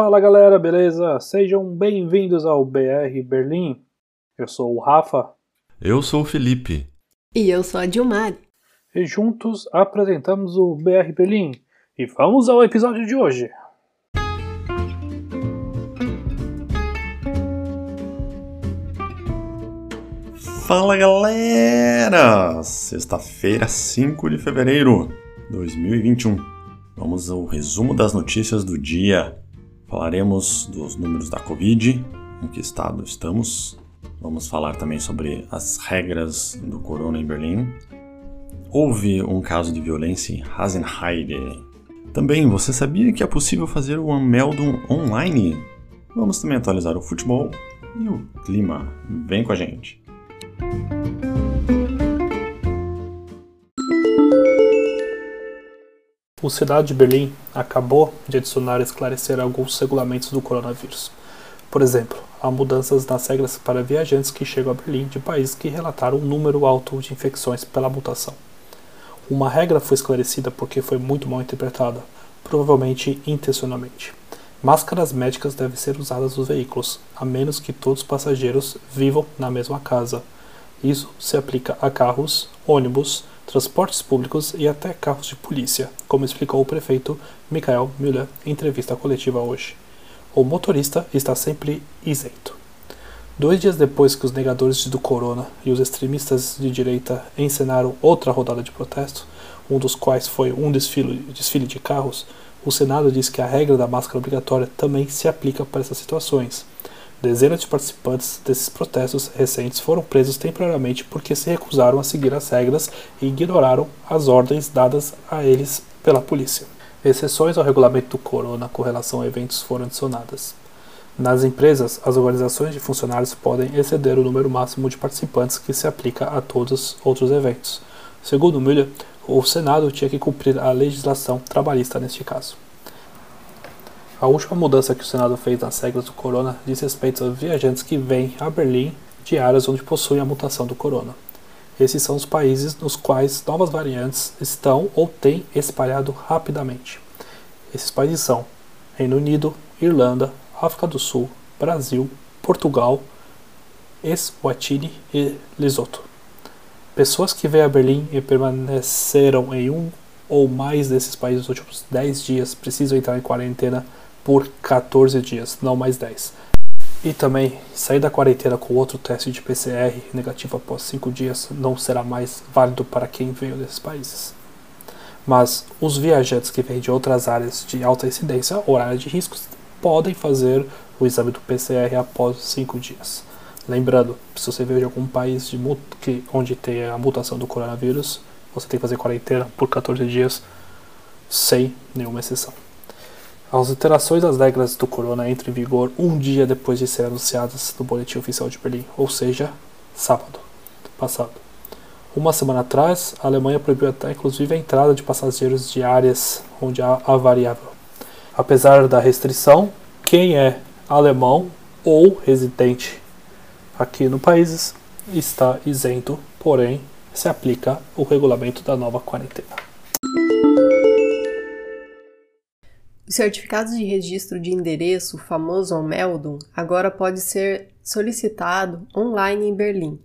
Fala galera, beleza? Sejam bem-vindos ao BR Berlim. Eu sou o Rafa. Eu sou o Felipe. E eu sou a Dilmar. E juntos apresentamos o BR Berlim. E vamos ao episódio de hoje. Fala galera! Sexta-feira, 5 de fevereiro de 2021. Vamos ao resumo das notícias do dia. Falaremos dos números da Covid, em que estado estamos. Vamos falar também sobre as regras do corona em Berlim. Houve um caso de violência em Hasenheide. Também, você sabia que é possível fazer o Unmeldung online? Vamos também atualizar o futebol e o clima. Vem com a gente! O Senado de Berlim acabou de adicionar e esclarecer alguns regulamentos do coronavírus. Por exemplo, há mudanças nas regras para viajantes que chegam a Berlim de países que relataram um número alto de infecções pela mutação. Uma regra foi esclarecida porque foi muito mal interpretada, provavelmente intencionalmente. Máscaras médicas devem ser usadas nos veículos, a menos que todos os passageiros vivam na mesma casa. Isso se aplica a carros, ônibus, transportes públicos e até carros de polícia, como explicou o prefeito Michael Müller em entrevista coletiva hoje. O motorista está sempre isento. Dois dias depois que os negadores do corona e os extremistas de direita encenaram outra rodada de protesto, um dos quais foi um desfile, desfile de carros, o Senado disse que a regra da máscara obrigatória também se aplica para essas situações. Dezenas de participantes desses protestos recentes foram presos temporariamente porque se recusaram a seguir as regras e ignoraram as ordens dadas a eles pela polícia. Exceções ao regulamento do corona com relação a eventos foram adicionadas. Nas empresas, as organizações de funcionários podem exceder o número máximo de participantes que se aplica a todos os outros eventos. Segundo Müller, o Senado tinha que cumprir a legislação trabalhista neste caso. A última mudança que o Senado fez nas regras do corona diz respeito aos viajantes que vêm a Berlim de áreas onde possuem a mutação do corona. Esses são os países nos quais novas variantes estão ou têm espalhado rapidamente. Esses países são Reino Unido, Irlanda, África do Sul, Brasil, Portugal, Eswatini e Lesoto. Pessoas que vêm a Berlim e permaneceram em um ou mais desses países nos últimos 10 dias precisam entrar em quarentena por 14 dias, não mais 10. E também, sair da quarentena com outro teste de PCR negativo após 5 dias não será mais válido para quem veio desses países. Mas os viajantes que vêm de outras áreas de alta incidência ou áreas de riscos podem fazer o exame do PCR após 5 dias. Lembrando, se você veio de algum país de que, onde tem a mutação do coronavírus, você tem que fazer quarentena por 14 dias sem nenhuma exceção. As alterações das regras do corona entram em vigor um dia depois de serem anunciadas no Boletim Oficial de Berlim, ou seja, sábado passado. Uma semana atrás, a Alemanha proibiu até inclusive a entrada de passageiros de áreas onde há a variável. Apesar da restrição, quem é alemão ou residente aqui no país está isento, porém se aplica o regulamento da nova quarentena. O certificado de registro de endereço, o famoso Anmeldung, agora pode ser solicitado online em Berlim.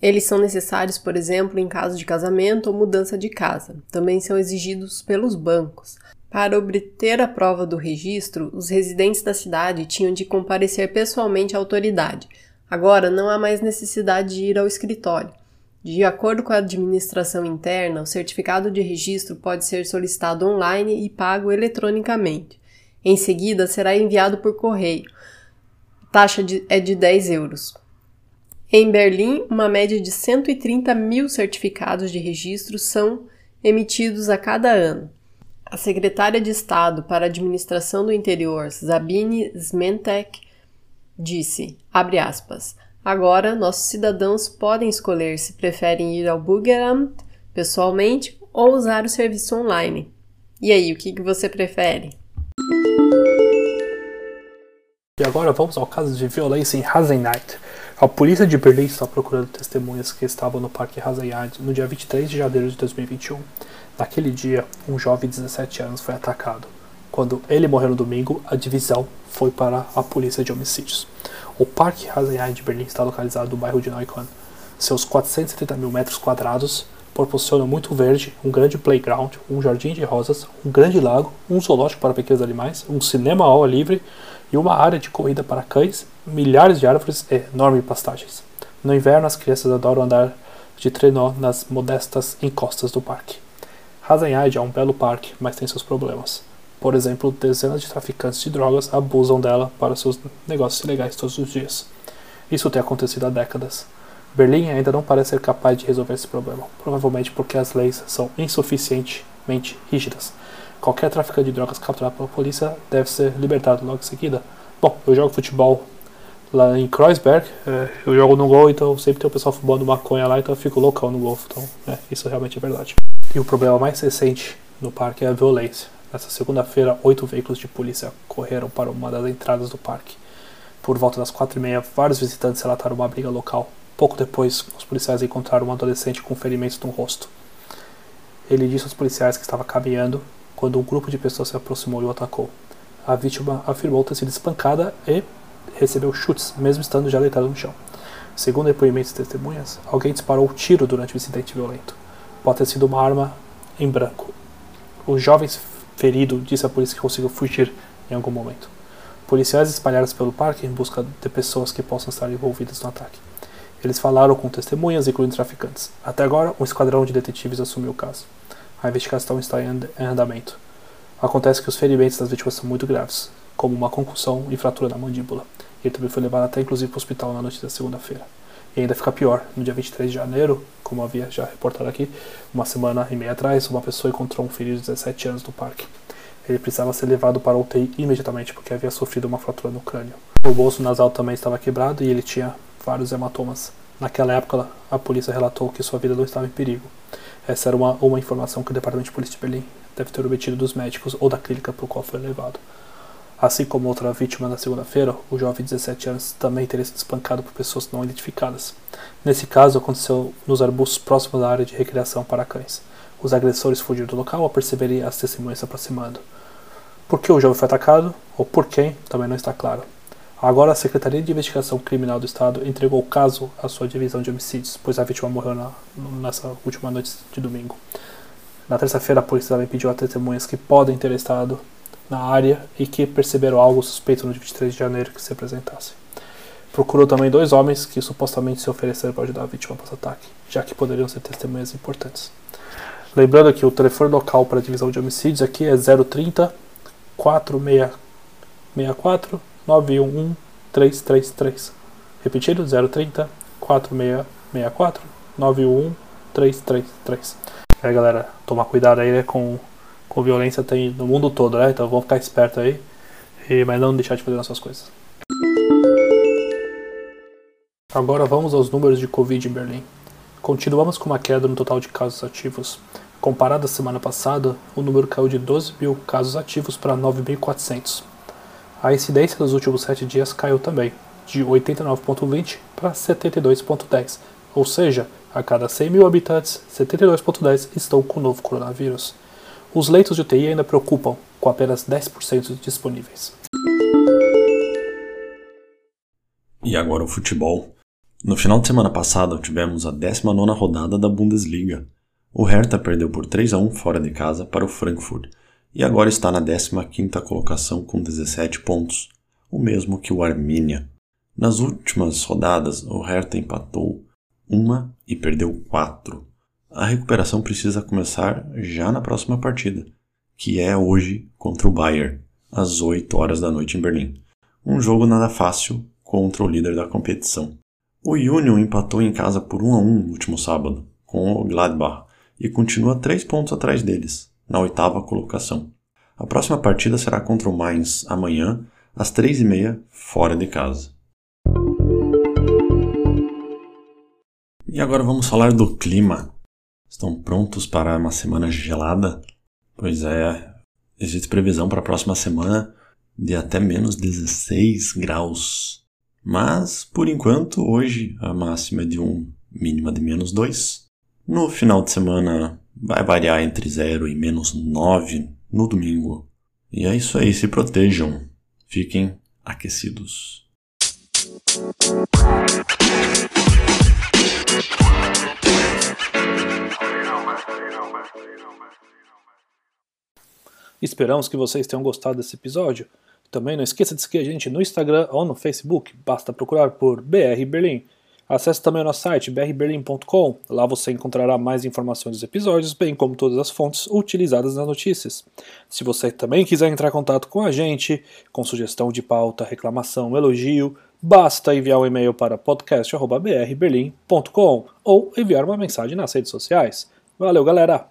Eles são necessários, por exemplo, em caso de casamento ou mudança de casa. Também são exigidos pelos bancos. Para obter a prova do registro, os residentes da cidade tinham de comparecer pessoalmente à autoridade. Agora não há mais necessidade de ir ao escritório. De acordo com a administração interna, o certificado de registro pode ser solicitado online e pago eletronicamente. Em seguida, será enviado por correio. A taxa de, é de 10 euros. Em Berlim, uma média de 130 mil certificados de registro são emitidos a cada ano. A secretária de Estado para a Administração do Interior, Sabine Smentek, disse, abre aspas, Agora, nossos cidadãos podem escolher se preferem ir ao Bürgeramt pessoalmente ou usar o serviço online. E aí, o que, que você prefere? E agora vamos ao caso de violência em Hasenheit. A polícia de Berlim está procurando testemunhas que estavam no Parque Hasenheit no dia 23 de janeiro de 2021. Naquele dia, um jovem de 17 anos foi atacado. Quando ele morreu no domingo, a divisão foi para a polícia de homicídios. O Parque Hasenheim de Berlim está localizado no bairro de Neukölln. Seus 470 mil metros quadrados proporcionam muito verde, um grande playground, um jardim de rosas, um grande lago, um zoológico para pequenos animais, um cinema ao ar livre e uma área de corrida para cães, milhares de árvores e enormes pastagens. No inverno, as crianças adoram andar de trenó nas modestas encostas do parque. Hasenheide é um belo parque, mas tem seus problemas. Por exemplo, dezenas de traficantes de drogas abusam dela para seus negócios ilegais todos os dias. Isso tem acontecido há décadas. Berlim ainda não parece ser capaz de resolver esse problema, provavelmente porque as leis são insuficientemente rígidas. Qualquer traficante de drogas capturado pela polícia deve ser libertado logo em seguida. Bom, eu jogo futebol lá em Kreuzberg, é, eu jogo no gol, então sempre tem o pessoal fumando maconha lá, então eu fico loucão no gol. Então, é, isso realmente é verdade. E o problema mais recente no parque é a violência. Nessa segunda-feira, oito veículos de polícia correram para uma das entradas do parque. Por volta das quatro e meia, vários visitantes relataram uma briga local. Pouco depois, os policiais encontraram um adolescente com ferimentos no rosto. Ele disse aos policiais que estava caminhando quando um grupo de pessoas se aproximou e o atacou. A vítima afirmou ter sido espancada e recebeu chutes, mesmo estando já deitado no chão. Segundo depoimentos de testemunhas, alguém disparou um tiro durante o incidente violento. Pode ter sido uma arma em branco. O jovem ferido disse à polícia que conseguiu fugir em algum momento. Policiais espalharam-se pelo parque em busca de pessoas que possam estar envolvidas no ataque. Eles falaram com testemunhas, incluindo traficantes. Até agora, um esquadrão de detetives assumiu o caso. A investigação está em andamento. Acontece que os ferimentos das vítimas são muito graves, como uma concussão e fratura na mandíbula. Ele também foi levado até inclusive para o hospital na noite da segunda-feira. E ainda fica pior, no dia 23 de janeiro, como havia já reportado aqui, uma semana e meia atrás, uma pessoa encontrou um ferido de 17 anos no parque. Ele precisava ser levado para o UTI imediatamente porque havia sofrido uma fratura no crânio. O bolso nasal também estava quebrado e ele tinha vários hematomas. Naquela época, a polícia relatou que sua vida não estava em perigo. Essa era uma, uma informação que o Departamento de Polícia de Berlim deve ter obtido dos médicos ou da clínica para o qual foi levado. Assim como outra vítima na segunda-feira, o jovem de 17 anos também teria sido espancado por pessoas não identificadas. Nesse caso, aconteceu nos arbustos próximos da área de recreação para cães. Os agressores fugiram do local ao perceberem as testemunhas se aproximando. Por que o jovem foi atacado, ou por quem, também não está claro. Agora, a Secretaria de Investigação Criminal do Estado entregou o caso à sua divisão de homicídios, pois a vítima morreu na, nessa última noite de domingo. Na terça-feira, a polícia também pediu a testemunhas que podem ter estado na área e que perceberam algo suspeito no dia 23 de janeiro que se apresentasse. Procurou também dois homens que supostamente se ofereceram para ajudar a vítima após o ataque, já que poderiam ser testemunhas importantes. Lembrando que o telefone local para a divisão de homicídios aqui é 030 4664 911 333. Repetido, 030 4664 911 333. É, galera, tomar cuidado aí né, com com violência tem no mundo todo, né? Então vamos ficar esperto aí, e, mas não deixar de fazer nossas coisas. Agora vamos aos números de Covid em Berlim. Continuamos com uma queda no total de casos ativos. Comparado à semana passada, o número caiu de 12 mil casos ativos para 9.400. A incidência dos últimos 7 dias caiu também, de 89,20 para 72,10, ou seja, a cada 100 mil habitantes, 72,10 estão com o novo coronavírus. Os leitos de UTI ainda preocupam, com apenas 10% disponíveis. E agora o futebol. No final de semana passada tivemos a 19 rodada da Bundesliga. O Hertha perdeu por 3 a 1 fora de casa para o Frankfurt e agora está na 15ª colocação com 17 pontos, o mesmo que o Arminia. Nas últimas rodadas, o Hertha empatou uma e perdeu quatro. A recuperação precisa começar já na próxima partida, que é hoje contra o Bayern, às 8 horas da noite em Berlim. Um jogo nada fácil contra o líder da competição. O Union empatou em casa por 1 a 1 no último sábado, com o Gladbach, e continua 3 pontos atrás deles, na oitava colocação. A próxima partida será contra o Mainz amanhã, às 3h30, fora de casa. E agora vamos falar do clima. Estão prontos para uma semana gelada? Pois é, existe previsão para a próxima semana de até menos 16 graus. Mas, por enquanto, hoje a máxima é de um mínima de menos 2. No final de semana vai variar entre 0 e menos 9 no domingo. E é isso aí, se protejam. Fiquem aquecidos. Esperamos que vocês tenham gostado desse episódio. Também não esqueça de seguir a gente no Instagram ou no Facebook, basta procurar por BR Berlim. Acesse também o nosso site brberlim.com, lá você encontrará mais informações dos episódios, bem como todas as fontes utilizadas nas notícias. Se você também quiser entrar em contato com a gente, com sugestão de pauta, reclamação, elogio, basta enviar um e-mail para podcast.brberlim.com ou enviar uma mensagem nas redes sociais. Valeu, galera!